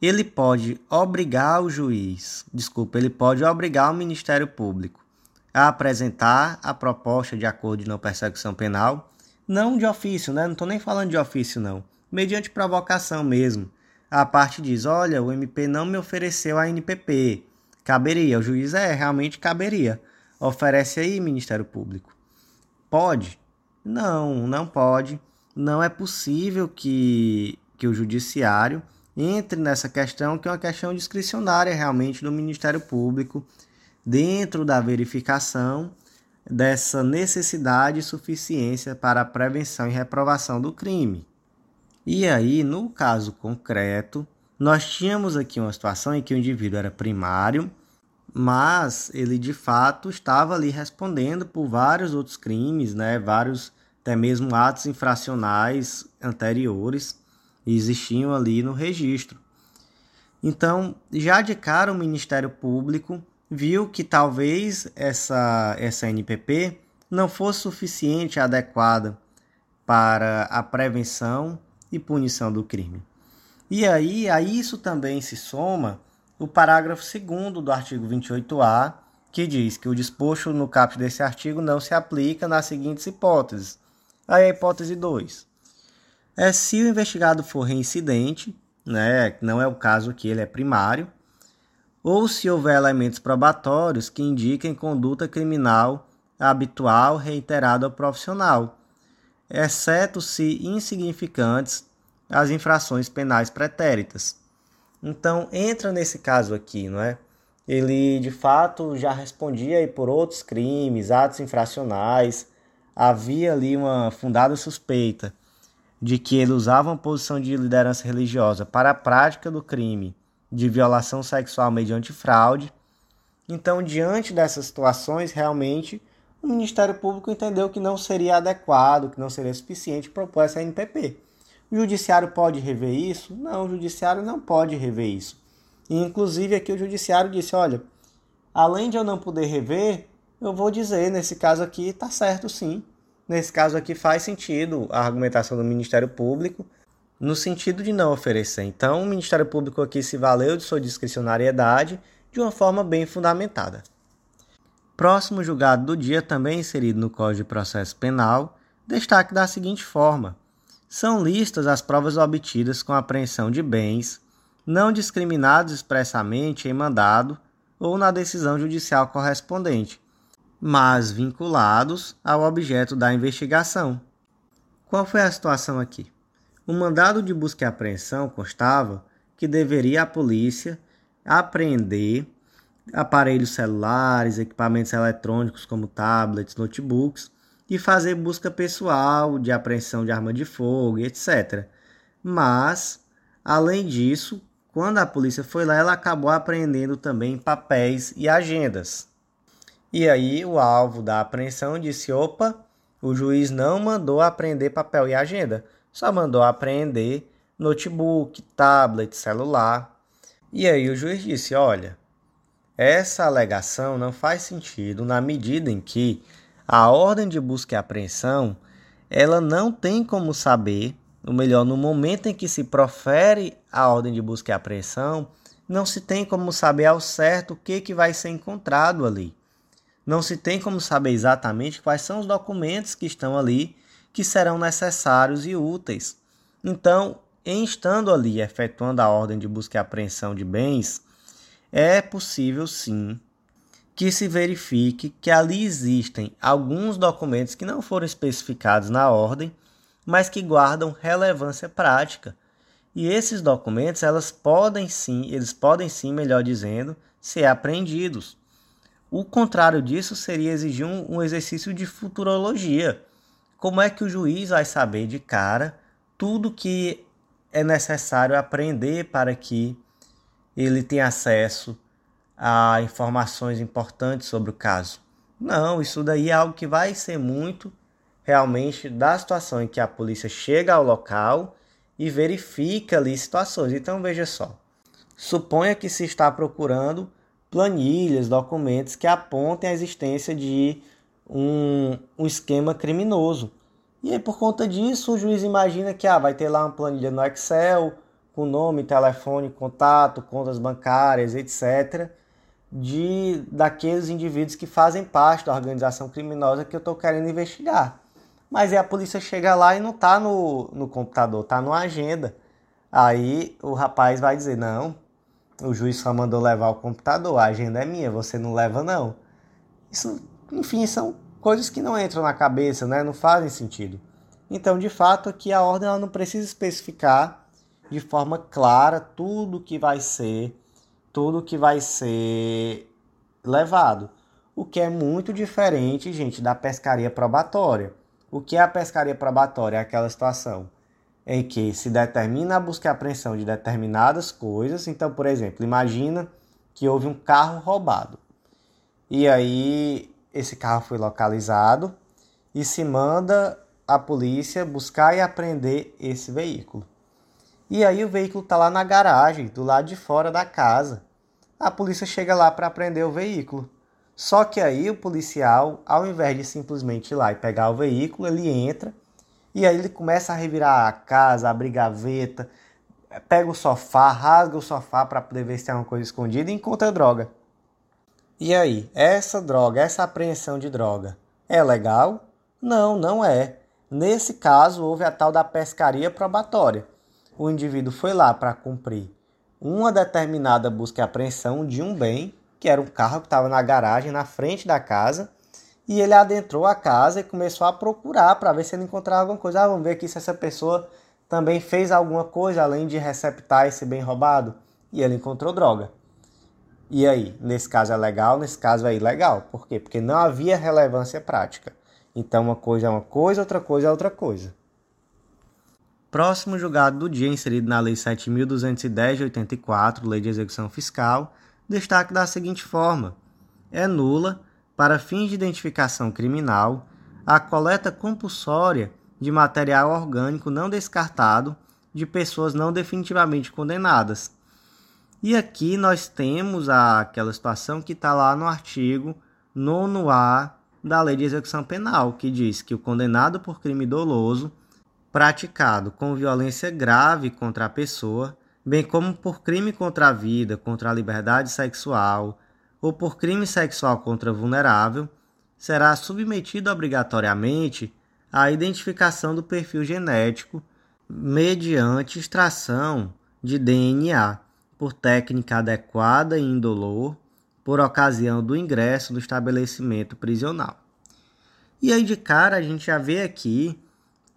Ele pode obrigar o juiz, desculpa, ele pode obrigar o Ministério Público a apresentar a proposta de acordo de não persecução penal, não de ofício, né? Não estou nem falando de ofício, não. Mediante provocação mesmo. A parte diz: olha, o MP não me ofereceu a NPP. Caberia. O juiz é, realmente caberia. Oferece aí, Ministério Público. Pode? Não, não pode. Não é possível que, que o Judiciário entre nessa questão, que é uma questão discricionária realmente do Ministério Público, dentro da verificação dessa necessidade e suficiência para a prevenção e reprovação do crime. E aí, no caso concreto, nós tínhamos aqui uma situação em que o indivíduo era primário mas ele de fato estava ali respondendo por vários outros crimes, né, vários até mesmo atos infracionais anteriores existiam ali no registro. Então, já de cara o Ministério Público viu que talvez essa essa NPP não fosse suficiente adequada para a prevenção e punição do crime. E aí, a isso também se soma o parágrafo 2 do artigo 28A, que diz que o disposto no caput desse artigo não se aplica nas seguintes hipóteses. Aí a hipótese 2 é se o investigado for reincidente, né, não é o caso que ele é primário, ou se houver elementos probatórios que indiquem conduta criminal habitual reiterada ao profissional, exceto se insignificantes as infrações penais pretéritas. Então entra nesse caso aqui, não é? Ele de fato já respondia por outros crimes, atos infracionais. Havia ali uma fundada suspeita de que ele usava uma posição de liderança religiosa para a prática do crime de violação sexual mediante fraude. Então, diante dessas situações, realmente o Ministério Público entendeu que não seria adequado, que não seria suficiente propor essa NPP. O judiciário pode rever isso? Não, o judiciário não pode rever isso. E, inclusive aqui o judiciário disse, olha, além de eu não poder rever, eu vou dizer, nesse caso aqui está certo sim. Nesse caso aqui faz sentido a argumentação do Ministério Público no sentido de não oferecer. Então, o Ministério Público aqui se valeu de sua discricionariedade de uma forma bem fundamentada. Próximo julgado do dia, também inserido no Código de Processo Penal, destaque da seguinte forma: são listas as provas obtidas com apreensão de bens, não discriminados expressamente em mandado ou na decisão judicial correspondente, mas vinculados ao objeto da investigação. Qual foi a situação aqui? O mandado de busca e apreensão constava que deveria a polícia apreender aparelhos celulares, equipamentos eletrônicos como tablets, notebooks e fazer busca pessoal de apreensão de arma de fogo, etc. Mas, além disso, quando a polícia foi lá, ela acabou apreendendo também papéis e agendas. E aí o alvo da apreensão disse: opa, o juiz não mandou apreender papel e agenda, só mandou apreender notebook, tablet, celular. E aí o juiz disse: olha, essa alegação não faz sentido na medida em que a ordem de busca e apreensão, ela não tem como saber, ou melhor, no momento em que se profere a ordem de busca e apreensão, não se tem como saber ao certo o que, que vai ser encontrado ali. Não se tem como saber exatamente quais são os documentos que estão ali que serão necessários e úteis. Então, em estando ali efetuando a ordem de busca e apreensão de bens, é possível sim que se verifique que ali existem alguns documentos que não foram especificados na ordem, mas que guardam relevância prática. E esses documentos, elas podem sim, eles podem sim, melhor dizendo, ser apreendidos. O contrário disso seria exigir um, um exercício de futurologia, como é que o juiz vai saber de cara tudo que é necessário aprender para que ele tenha acesso a informações importantes sobre o caso? Não, isso daí é algo que vai ser muito realmente da situação em que a polícia chega ao local e verifica ali situações. Então veja só. Suponha que se está procurando planilhas, documentos que apontem a existência de um, um esquema criminoso. E aí, por conta disso, o juiz imagina que ah, vai ter lá uma planilha no Excel com nome, telefone, contato, contas bancárias, etc., de daqueles indivíduos que fazem parte da organização criminosa que eu estou querendo investigar. Mas aí a polícia chega lá e não está no, no computador, está numa agenda. Aí o rapaz vai dizer: Não, o juiz só mandou levar o computador, a agenda é minha, você não leva, não. Isso, enfim, são coisas que não entram na cabeça, né? não fazem sentido. Então, de fato, aqui a ordem ela não precisa especificar de forma clara tudo que vai ser, tudo que vai ser levado. O que é muito diferente, gente, da pescaria probatória. O que é a pescaria probatória? É aquela situação em que se determina a busca e apreensão de determinadas coisas. Então, por exemplo, imagina que houve um carro roubado. E aí esse carro foi localizado e se manda a polícia buscar e apreender esse veículo. E aí o veículo está lá na garagem, do lado de fora da casa. A polícia chega lá para apreender o veículo. Só que aí o policial, ao invés de simplesmente ir lá e pegar o veículo, ele entra e aí ele começa a revirar a casa, abrir gaveta, pega o sofá, rasga o sofá para poder ver se tem alguma coisa escondida e encontra droga. E aí, essa droga, essa apreensão de droga, é legal? Não, não é. Nesse caso, houve a tal da pescaria probatória. O indivíduo foi lá para cumprir uma determinada busca e apreensão de um bem, que era um carro que estava na garagem, na frente da casa, e ele adentrou a casa e começou a procurar para ver se ele encontrava alguma coisa. Ah, vamos ver aqui se essa pessoa também fez alguma coisa além de receptar esse bem roubado. E ele encontrou droga. E aí, nesse caso é legal, nesse caso é ilegal. Por quê? Porque não havia relevância prática. Então, uma coisa é uma coisa, outra coisa é outra coisa. Próximo julgado do dia, inserido na Lei 7.210 de 84, Lei de Execução Fiscal, destaque da seguinte forma: é nula, para fins de identificação criminal, a coleta compulsória de material orgânico não descartado de pessoas não definitivamente condenadas. E aqui nós temos aquela situação que está lá no artigo 9A da Lei de Execução Penal, que diz que o condenado por crime doloso praticado com violência grave contra a pessoa, bem como por crime contra a vida, contra a liberdade sexual ou por crime sexual contra vulnerável, será submetido obrigatoriamente à identificação do perfil genético mediante extração de DNA por técnica adequada e indolor por ocasião do ingresso do estabelecimento prisional. E aí de cara a gente já vê aqui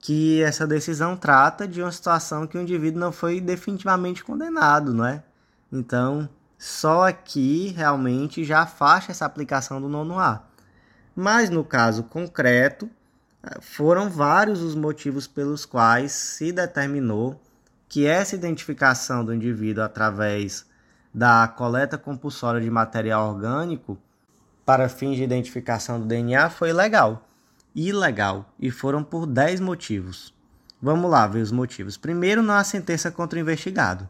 que essa decisão trata de uma situação que o indivíduo não foi definitivamente condenado, não é? Então, só aqui realmente já afasta essa aplicação do nono A. Mas no caso concreto, foram vários os motivos pelos quais se determinou que essa identificação do indivíduo através da coleta compulsória de material orgânico para fins de identificação do DNA foi legal, ilegal, e foram por 10 motivos. Vamos lá ver os motivos. Primeiro, não há sentença contra o investigado.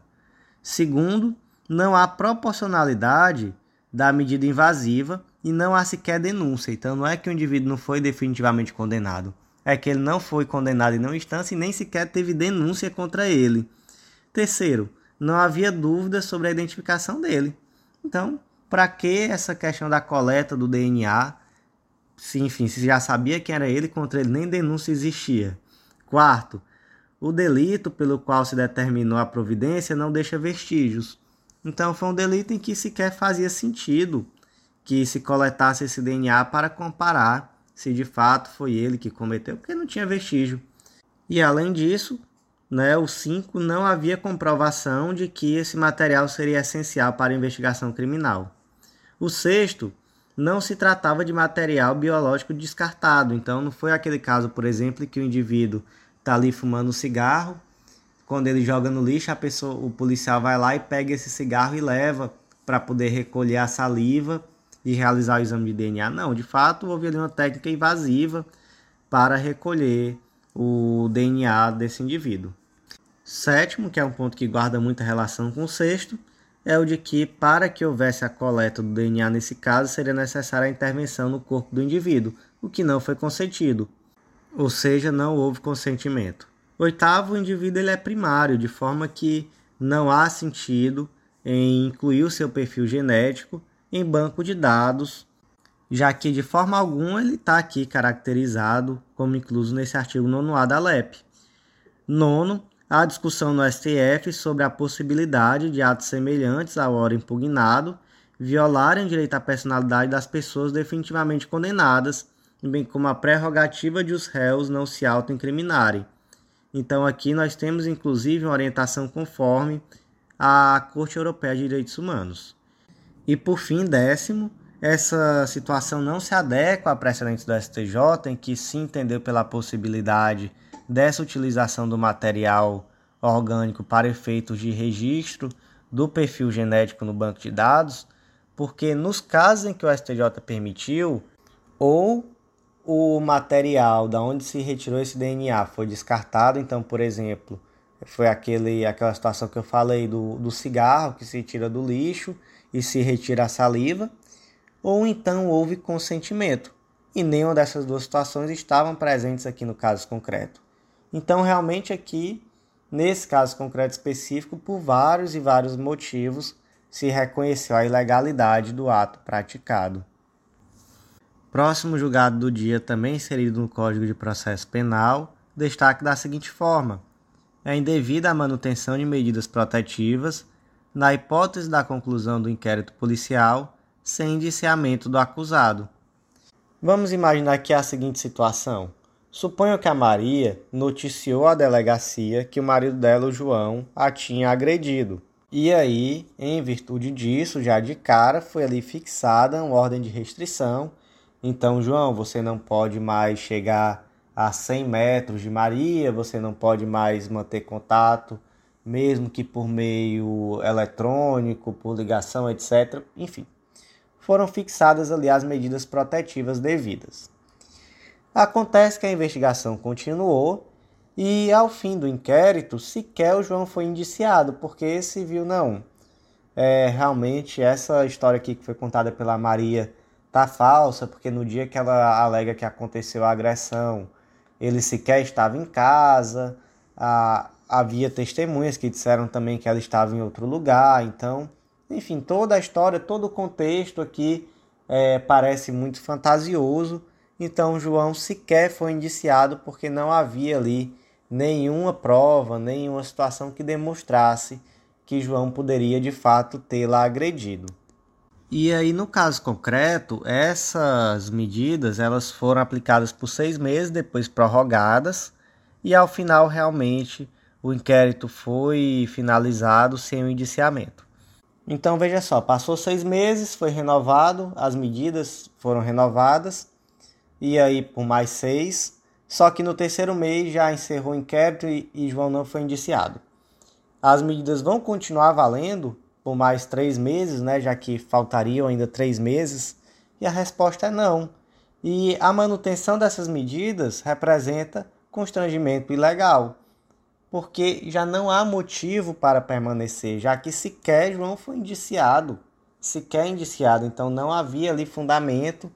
Segundo, não há proporcionalidade da medida invasiva e não há sequer denúncia. Então, não é que o indivíduo não foi definitivamente condenado é que ele não foi condenado em nenhuma instância e nem sequer teve denúncia contra ele. Terceiro, não havia dúvida sobre a identificação dele. Então, para que essa questão da coleta do DNA? Se, enfim, se já sabia quem era ele, contra ele nem denúncia existia. Quarto, o delito pelo qual se determinou a providência não deixa vestígios. Então, foi um delito em que sequer fazia sentido que se coletasse esse DNA para comparar se de fato foi ele que cometeu, porque não tinha vestígio. E além disso, né, o 5 não havia comprovação de que esse material seria essencial para a investigação criminal. O sexto, não se tratava de material biológico descartado. Então, não foi aquele caso, por exemplo, que o indivíduo está ali fumando um cigarro, quando ele joga no lixo, a pessoa, o policial vai lá e pega esse cigarro e leva para poder recolher a saliva e realizar o exame de DNA. Não, de fato, houve ali uma técnica invasiva para recolher o DNA desse indivíduo. Sétimo, que é um ponto que guarda muita relação com o sexto, é o de que, para que houvesse a coleta do DNA nesse caso, seria necessária a intervenção no corpo do indivíduo, o que não foi consentido, ou seja, não houve consentimento. Oitavo, o indivíduo ele é primário, de forma que não há sentido em incluir o seu perfil genético em banco de dados, já que de forma alguma ele está aqui caracterizado como incluso nesse artigo 9A da LEP. Nono, há discussão no STF sobre a possibilidade de atos semelhantes ao ora impugnado violarem o direito à personalidade das pessoas definitivamente condenadas, bem como a prerrogativa de os réus não se autoincriminarem. Então aqui nós temos inclusive uma orientação conforme a Corte Europeia de Direitos Humanos. E por fim, décimo, essa situação não se adequa a precedentes do STJ, em que se entendeu pela possibilidade dessa utilização do material orgânico para efeitos de registro do perfil genético no banco de dados, porque nos casos em que o STJ permitiu, ou o material da onde se retirou esse DNA foi descartado, então, por exemplo, foi aquele, aquela situação que eu falei do, do cigarro que se tira do lixo e se retira a saliva, ou então houve consentimento. E nenhuma dessas duas situações estavam presentes aqui no caso concreto. Então, realmente, aqui, nesse caso concreto específico, por vários e vários motivos, se reconheceu a ilegalidade do ato praticado. Próximo julgado do dia, também inserido no Código de Processo Penal, destaque da seguinte forma: é indevida a manutenção de medidas protetivas na hipótese da conclusão do inquérito policial sem indiciamento do acusado. Vamos imaginar aqui a seguinte situação. Suponho que a Maria noticiou à delegacia que o marido dela, o João, a tinha agredido. E aí, em virtude disso, já de cara foi ali fixada uma ordem de restrição então, João, você não pode mais chegar a 100 metros de Maria, você não pode mais manter contato, mesmo que por meio eletrônico, por ligação, etc. Enfim, foram fixadas ali as medidas protetivas devidas. Acontece que a investigação continuou e, ao fim do inquérito, sequer o João foi indiciado, porque se viu, não. É, realmente, essa história aqui que foi contada pela Maria tá falsa, porque no dia que ela alega que aconteceu a agressão, ele sequer estava em casa, a, havia testemunhas que disseram também que ela estava em outro lugar, então, enfim, toda a história, todo o contexto aqui é, parece muito fantasioso, então João sequer foi indiciado porque não havia ali nenhuma prova, nenhuma situação que demonstrasse que João poderia de fato tê-la agredido. E aí, no caso concreto, essas medidas elas foram aplicadas por seis meses, depois prorrogadas, e ao final realmente o inquérito foi finalizado sem o indiciamento. Então veja só, passou seis meses, foi renovado, as medidas foram renovadas, e aí por mais seis, só que no terceiro mês já encerrou o inquérito e, e João não foi indiciado. As medidas vão continuar valendo por mais três meses, né, já que faltariam ainda três meses? E a resposta é não. E a manutenção dessas medidas representa constrangimento ilegal, porque já não há motivo para permanecer, já que sequer João foi indiciado, sequer indiciado, então não havia ali fundamento.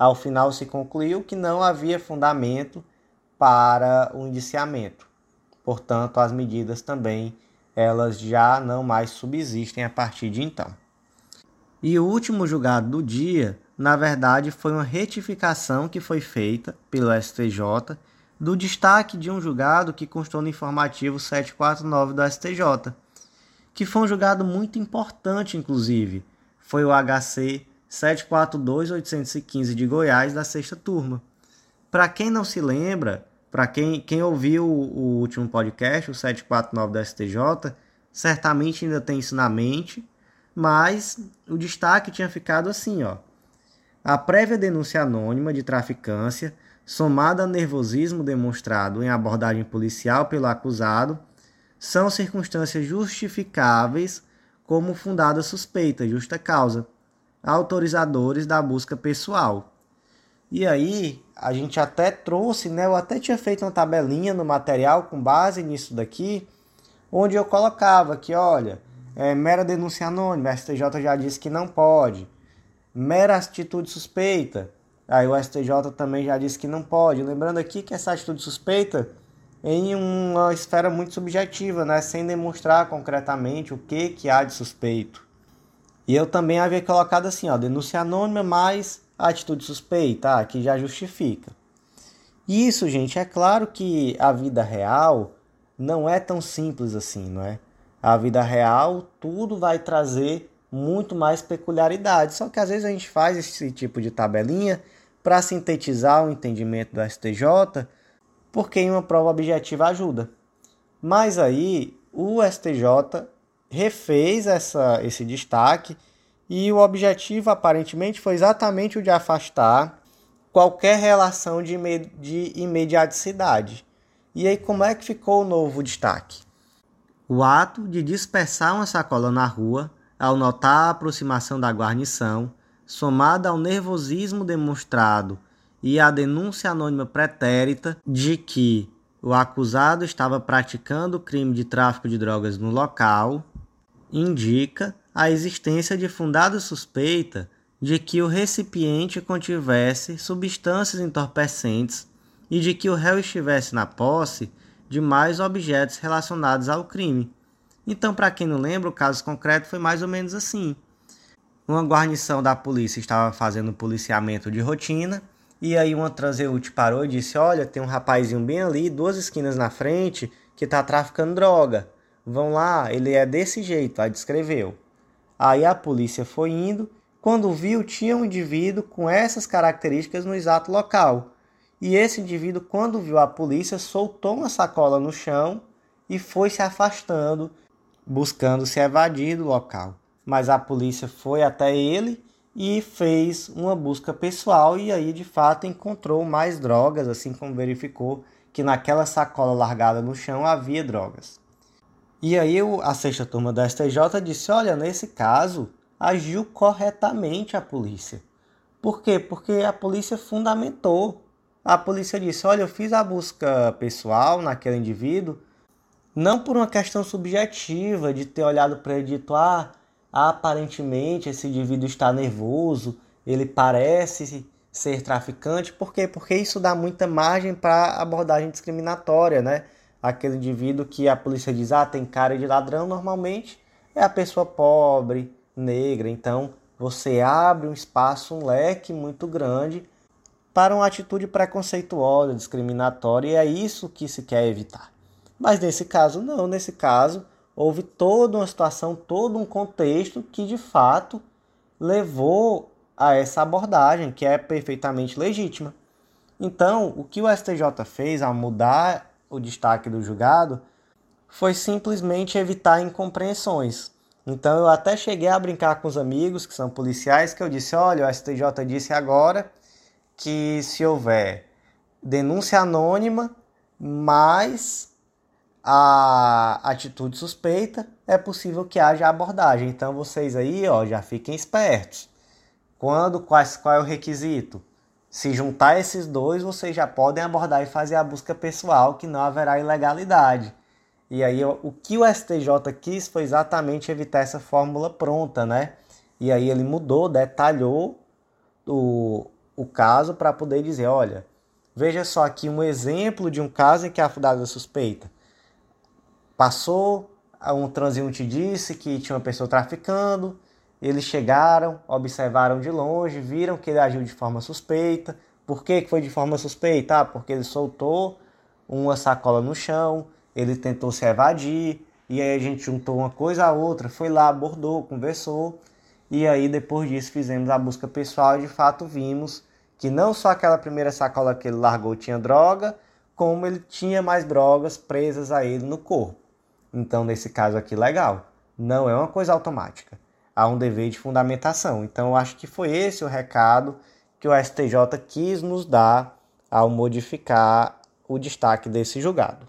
Ao final se concluiu que não havia fundamento para o indiciamento. Portanto, as medidas também elas já não mais subsistem a partir de então. E o último julgado do dia, na verdade, foi uma retificação que foi feita pelo STJ do destaque de um julgado que constou no informativo 749 do STJ, que foi um julgado muito importante, inclusive. Foi o HC 742-815 de Goiás, da sexta turma. Para quem não se lembra, para quem, quem ouviu o, o último podcast, o 749 da STJ, certamente ainda tem isso na mente, mas o destaque tinha ficado assim, ó. A prévia denúncia anônima de traficância, somada ao nervosismo demonstrado em abordagem policial pelo acusado, são circunstâncias justificáveis como fundada suspeita, justa causa, autorizadores da busca pessoal. E aí, a gente até trouxe, né? Eu até tinha feito uma tabelinha no material com base nisso daqui, onde eu colocava que, olha, é, mera denúncia anônima, STJ já disse que não pode. Mera atitude suspeita, aí o STJ também já disse que não pode. Lembrando aqui que essa atitude suspeita em uma esfera muito subjetiva, né, sem demonstrar concretamente o que, que há de suspeito. E eu também havia colocado assim, ó, denúncia anônima mais atitude suspeita, ah, que já justifica. Isso, gente, é claro que a vida real não é tão simples assim, não é? A vida real, tudo vai trazer muito mais peculiaridades. Só que às vezes a gente faz esse tipo de tabelinha para sintetizar o entendimento do STJ porque uma prova objetiva ajuda. Mas aí o STJ refez essa, esse destaque e o objetivo aparentemente foi exatamente o de afastar qualquer relação de, de imediaticidade. E aí como é que ficou o novo destaque? O ato de dispersar uma sacola na rua ao notar a aproximação da guarnição, somada ao nervosismo demonstrado e a denúncia anônima pretérita de que o acusado estava praticando crime de tráfico de drogas no local, indica a existência de fundada suspeita de que o recipiente contivesse substâncias entorpecentes e de que o réu estivesse na posse de mais objetos relacionados ao crime. Então, para quem não lembra, o caso concreto foi mais ou menos assim. Uma guarnição da polícia estava fazendo policiamento de rotina e aí uma transeúte parou e disse: Olha, tem um rapazinho bem ali, duas esquinas na frente, que está traficando droga. Vão lá, ele é desse jeito, aí descreveu. Aí a polícia foi indo, quando viu, tinha um indivíduo com essas características no exato local. E esse indivíduo, quando viu a polícia, soltou uma sacola no chão e foi se afastando, buscando se evadir do local. Mas a polícia foi até ele e fez uma busca pessoal e aí de fato encontrou mais drogas, assim como verificou que naquela sacola largada no chão havia drogas. E aí a sexta turma da STJ disse: olha, nesse caso agiu corretamente a polícia. Por quê? Porque a polícia fundamentou. A polícia disse: olha, eu fiz a busca pessoal naquele indivíduo, não por uma questão subjetiva de ter olhado para ele e dito: ah, aparentemente esse indivíduo está nervoso, ele parece ser traficante, por quê? Porque isso dá muita margem para abordagem discriminatória, né? Aquele indivíduo que a polícia diz, ah, tem cara de ladrão, normalmente é a pessoa pobre, negra, então você abre um espaço, um leque muito grande para uma atitude preconceituosa, discriminatória, e é isso que se quer evitar. Mas nesse caso, não, nesse caso, houve toda uma situação, todo um contexto que de fato levou a essa abordagem, que é perfeitamente legítima. Então, o que o STJ fez ao mudar o destaque do julgado foi simplesmente evitar incompreensões. Então, eu até cheguei a brincar com os amigos que são policiais, que eu disse: olha, o STJ disse agora que se houver denúncia anônima, mais a atitude suspeita, é possível que haja abordagem. Então vocês aí, ó, já fiquem espertos. Quando quais qual é o requisito? Se juntar esses dois, vocês já podem abordar e fazer a busca pessoal, que não haverá ilegalidade. E aí o que o STJ quis foi exatamente evitar essa fórmula pronta, né? E aí ele mudou, detalhou o, o caso para poder dizer, olha, veja só aqui um exemplo de um caso em que a fundada suspeita Passou, um transeunte disse que tinha uma pessoa traficando, eles chegaram, observaram de longe, viram que ele agiu de forma suspeita. Por que foi de forma suspeita? Ah, porque ele soltou uma sacola no chão, ele tentou se evadir, e aí a gente juntou uma coisa a outra, foi lá, abordou, conversou, e aí depois disso fizemos a busca pessoal e de fato vimos que não só aquela primeira sacola que ele largou tinha droga, como ele tinha mais drogas presas a ele no corpo. Então, nesse caso aqui, legal. Não é uma coisa automática. Há um dever de fundamentação. Então, eu acho que foi esse o recado que o STJ quis nos dar ao modificar o destaque desse julgado.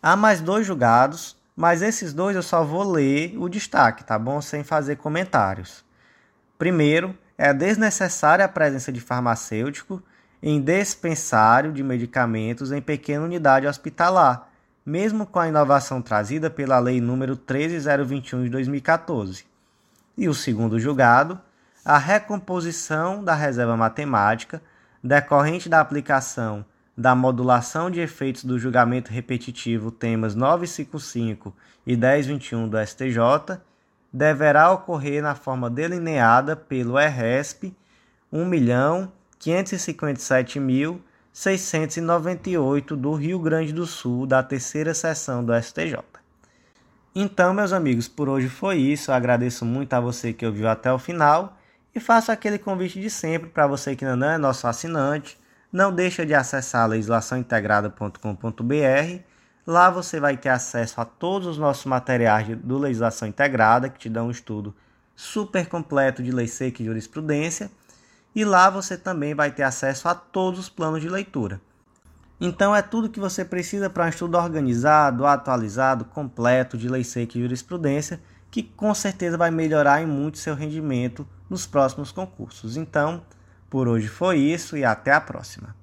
Há mais dois julgados, mas esses dois eu só vou ler o destaque, tá bom? Sem fazer comentários. Primeiro, é desnecessária a presença de farmacêutico em dispensário de medicamentos em pequena unidade hospitalar, mesmo com a inovação trazida pela Lei nº 13021 de 2014. E o segundo julgado, a recomposição da reserva matemática decorrente da aplicação da modulação de efeitos do julgamento repetitivo temas 955 e 1021 do STJ deverá ocorrer na forma delineada pelo RESP 1.557.698 do Rio Grande do Sul, da terceira sessão do STJ. Então, meus amigos, por hoje foi isso. Eu agradeço muito a você que ouviu até o final e faço aquele convite de sempre para você que ainda não é nosso assinante. Não deixa de acessar legislaçãointegrada.com.br Lá você vai ter acesso a todos os nossos materiais do Legislação Integrada, que te dão um estudo super completo de lei seca e jurisprudência. E lá você também vai ter acesso a todos os planos de leitura. Então é tudo que você precisa para um estudo organizado, atualizado, completo de lei seca e jurisprudência, que com certeza vai melhorar em muito seu rendimento nos próximos concursos. Então, por hoje foi isso e até a próxima.